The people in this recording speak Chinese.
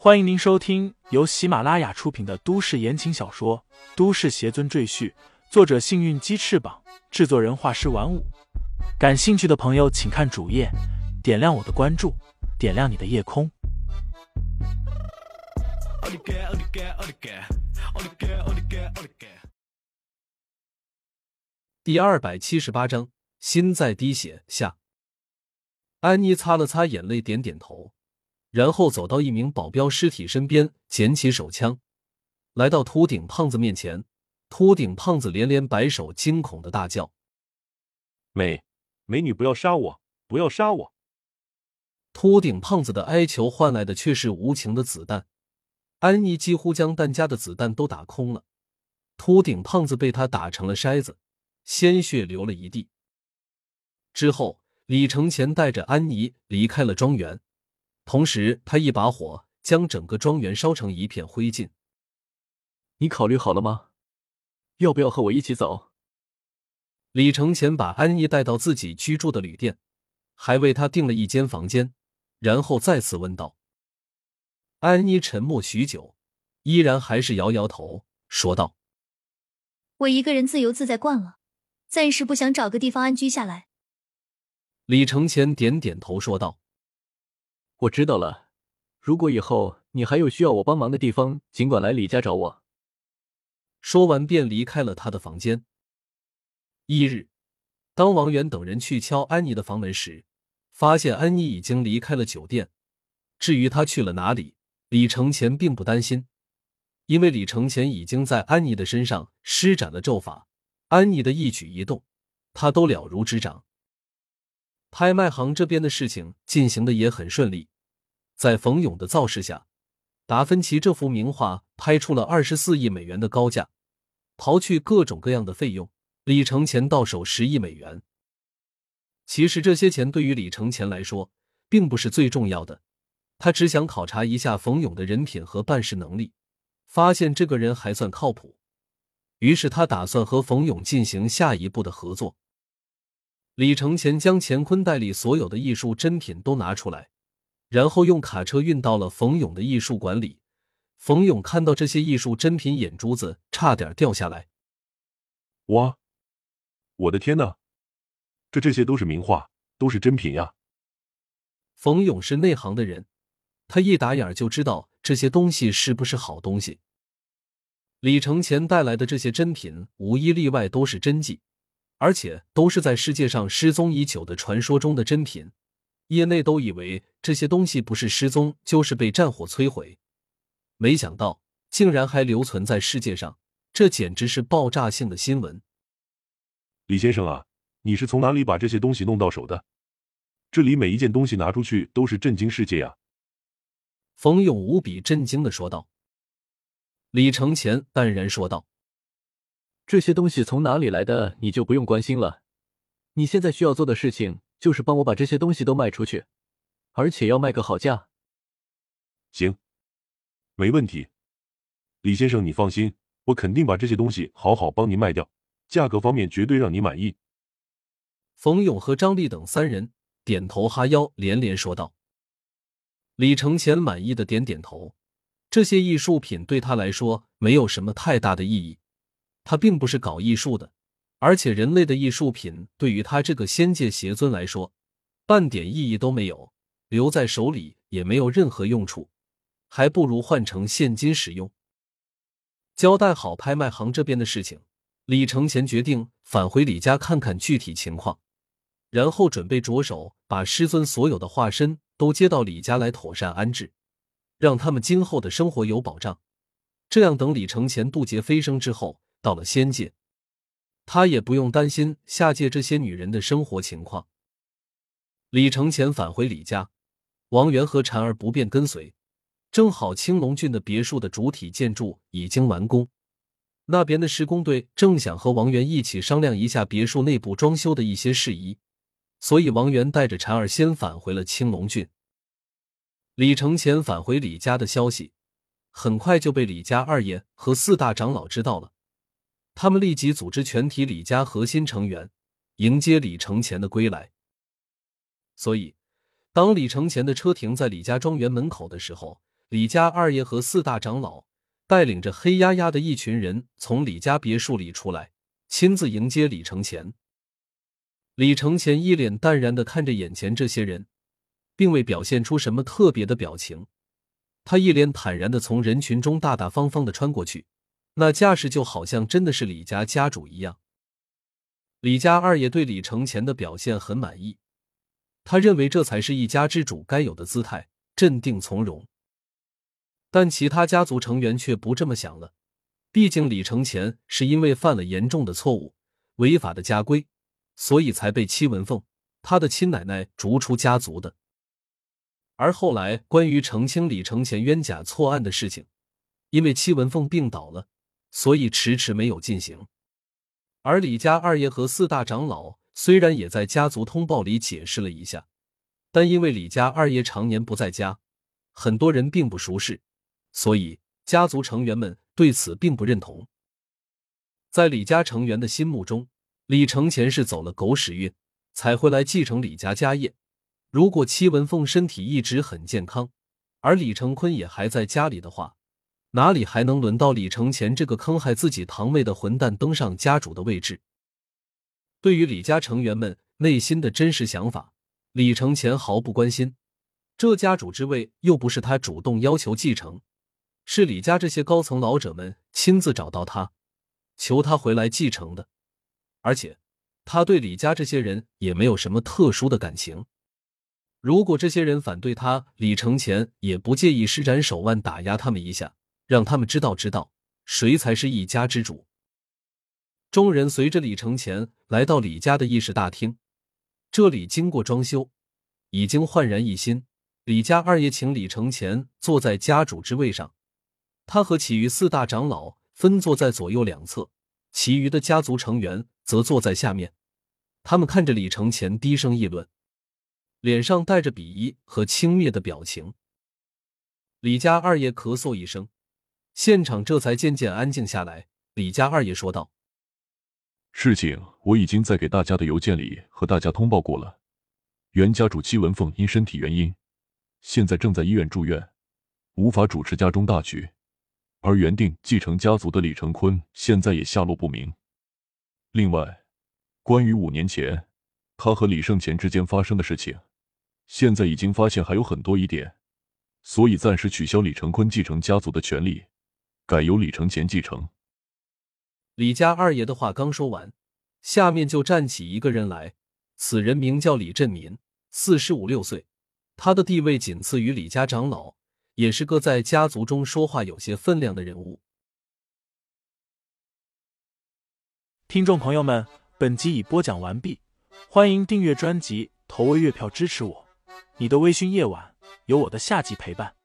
欢迎您收听由喜马拉雅出品的都市言情小说《都市邪尊赘婿》，作者：幸运鸡翅膀，制作人：画师玩五。感兴趣的朋友，请看主页，点亮我的关注，点亮你的夜空。第二百七十八章，心在滴血下。安妮擦了擦眼泪，点点头，然后走到一名保镖尸体身边，捡起手枪，来到秃顶胖子面前。秃顶胖子连连摆手，惊恐的大叫：“美美女，不要杀我！不要杀我！”秃顶胖子的哀求换来的却是无情的子弹。安妮几乎将弹夹的子弹都打空了，秃顶胖子被他打成了筛子，鲜血流了一地。之后。李承前带着安妮离开了庄园，同时他一把火将整个庄园烧成一片灰烬。你考虑好了吗？要不要和我一起走？李承前把安妮带到自己居住的旅店，还为他订了一间房间，然后再次问道。安妮沉默许久，依然还是摇摇头，说道：“我一个人自由自在惯了，暂时不想找个地方安居下来。”李承前点点头，说道：“我知道了。如果以后你还有需要我帮忙的地方，尽管来李家找我。”说完，便离开了他的房间。一日，当王源等人去敲安妮的房门时，发现安妮已经离开了酒店。至于他去了哪里，李承前并不担心，因为李承前已经在安妮的身上施展了咒法，安妮的一举一动，他都了如指掌。拍卖行这边的事情进行的也很顺利，在冯勇的造势下，达芬奇这幅名画拍出了二十四亿美元的高价，刨去各种各样的费用，李承前到手十亿美元。其实这些钱对于李承前来说并不是最重要的，他只想考察一下冯勇的人品和办事能力，发现这个人还算靠谱，于是他打算和冯勇进行下一步的合作。李承前将乾坤袋里所有的艺术珍品都拿出来，然后用卡车运到了冯勇的艺术馆里。冯勇看到这些艺术珍品，眼珠子差点掉下来。哇，我的天哪，这这些都是名画，都是珍品呀！冯勇是内行的人，他一打眼就知道这些东西是不是好东西。李承前带来的这些珍品，无一例外都是真迹。而且都是在世界上失踪已久的传说中的珍品，业内都以为这些东西不是失踪就是被战火摧毁，没想到竟然还留存在世界上，这简直是爆炸性的新闻。李先生啊，你是从哪里把这些东西弄到手的？这里每一件东西拿出去都是震惊世界啊！冯勇无比震惊的说道。李承前淡然说道。这些东西从哪里来的，你就不用关心了。你现在需要做的事情就是帮我把这些东西都卖出去，而且要卖个好价。行，没问题，李先生，你放心，我肯定把这些东西好好帮您卖掉，价格方面绝对让你满意。冯勇和张丽等三人点头哈腰，连连说道。李承前满意的点点头，这些艺术品对他来说没有什么太大的意义。他并不是搞艺术的，而且人类的艺术品对于他这个仙界邪尊来说，半点意义都没有，留在手里也没有任何用处，还不如换成现金使用。交代好拍卖行这边的事情，李承前决定返回李家看看具体情况，然后准备着手把师尊所有的化身都接到李家来妥善安置，让他们今后的生活有保障。这样，等李承前渡劫飞升之后。到了仙界，他也不用担心下界这些女人的生活情况。李承前返回李家，王源和婵儿不便跟随。正好青龙郡的别墅的主体建筑已经完工，那边的施工队正想和王源一起商量一下别墅内部装修的一些事宜，所以王源带着婵儿先返回了青龙郡。李承前返回李家的消息，很快就被李家二爷和四大长老知道了。他们立即组织全体李家核心成员迎接李承前的归来。所以，当李承前的车停在李家庄园门口的时候，李家二爷和四大长老带领着黑压压的一群人从李家别墅里出来，亲自迎接李承前。李承前一脸淡然的看着眼前这些人，并未表现出什么特别的表情。他一脸坦然的从人群中大大方方的穿过去，那架势就好像真的是李家家主一样。李家二爷对李承前的表现很满意，他认为这才是一家之主该有的姿态，镇定从容。但其他家族成员却不这么想了，毕竟李承前是因为犯了严重的错误，违法的家规，所以才被戚文凤他的亲奶奶逐出家族的。而后来关于澄清李承前冤假错案的事情，因为戚文凤病倒了，所以迟迟没有进行。而李家二爷和四大长老虽然也在家族通报里解释了一下，但因为李家二爷常年不在家，很多人并不熟识。所以，家族成员们对此并不认同。在李家成员的心目中，李承前是走了狗屎运才会来继承李家家业。如果戚文凤身体一直很健康，而李承坤也还在家里的话，哪里还能轮到李承前这个坑害自己堂妹的混蛋登上家主的位置？对于李家成员们内心的真实想法，李承前毫不关心。这家主之位又不是他主动要求继承。是李家这些高层老者们亲自找到他，求他回来继承的，而且他对李家这些人也没有什么特殊的感情。如果这些人反对他，李承前也不介意施展手腕打压他们一下，让他们知道知道谁才是一家之主。众人随着李承前来到李家的议事大厅，这里经过装修，已经焕然一新。李家二爷请李承前坐在家主之位上。他和其余四大长老分坐在左右两侧，其余的家族成员则坐在下面。他们看着李承前，低声议论，脸上带着鄙夷和轻蔑的表情。李家二爷咳嗽一声，现场这才渐渐安静下来。李家二爷说道：“事情我已经在给大家的邮件里和大家通报过了。原家主戚文凤因身体原因，现在正在医院住院，无法主持家中大局。”而原定继承家族的李成坤现在也下落不明。另外，关于五年前他和李胜前之间发生的事情，现在已经发现还有很多疑点，所以暂时取消李成坤继承家族的权利，改由李承前继承。李家二爷的话刚说完，下面就站起一个人来，此人名叫李振民，四十五六岁，他的地位仅次于李家长老。也是个在家族中说话有些分量的人物。听众朋友们，本集已播讲完毕，欢迎订阅专辑，投喂月票支持我。你的微醺夜晚，有我的下集陪伴。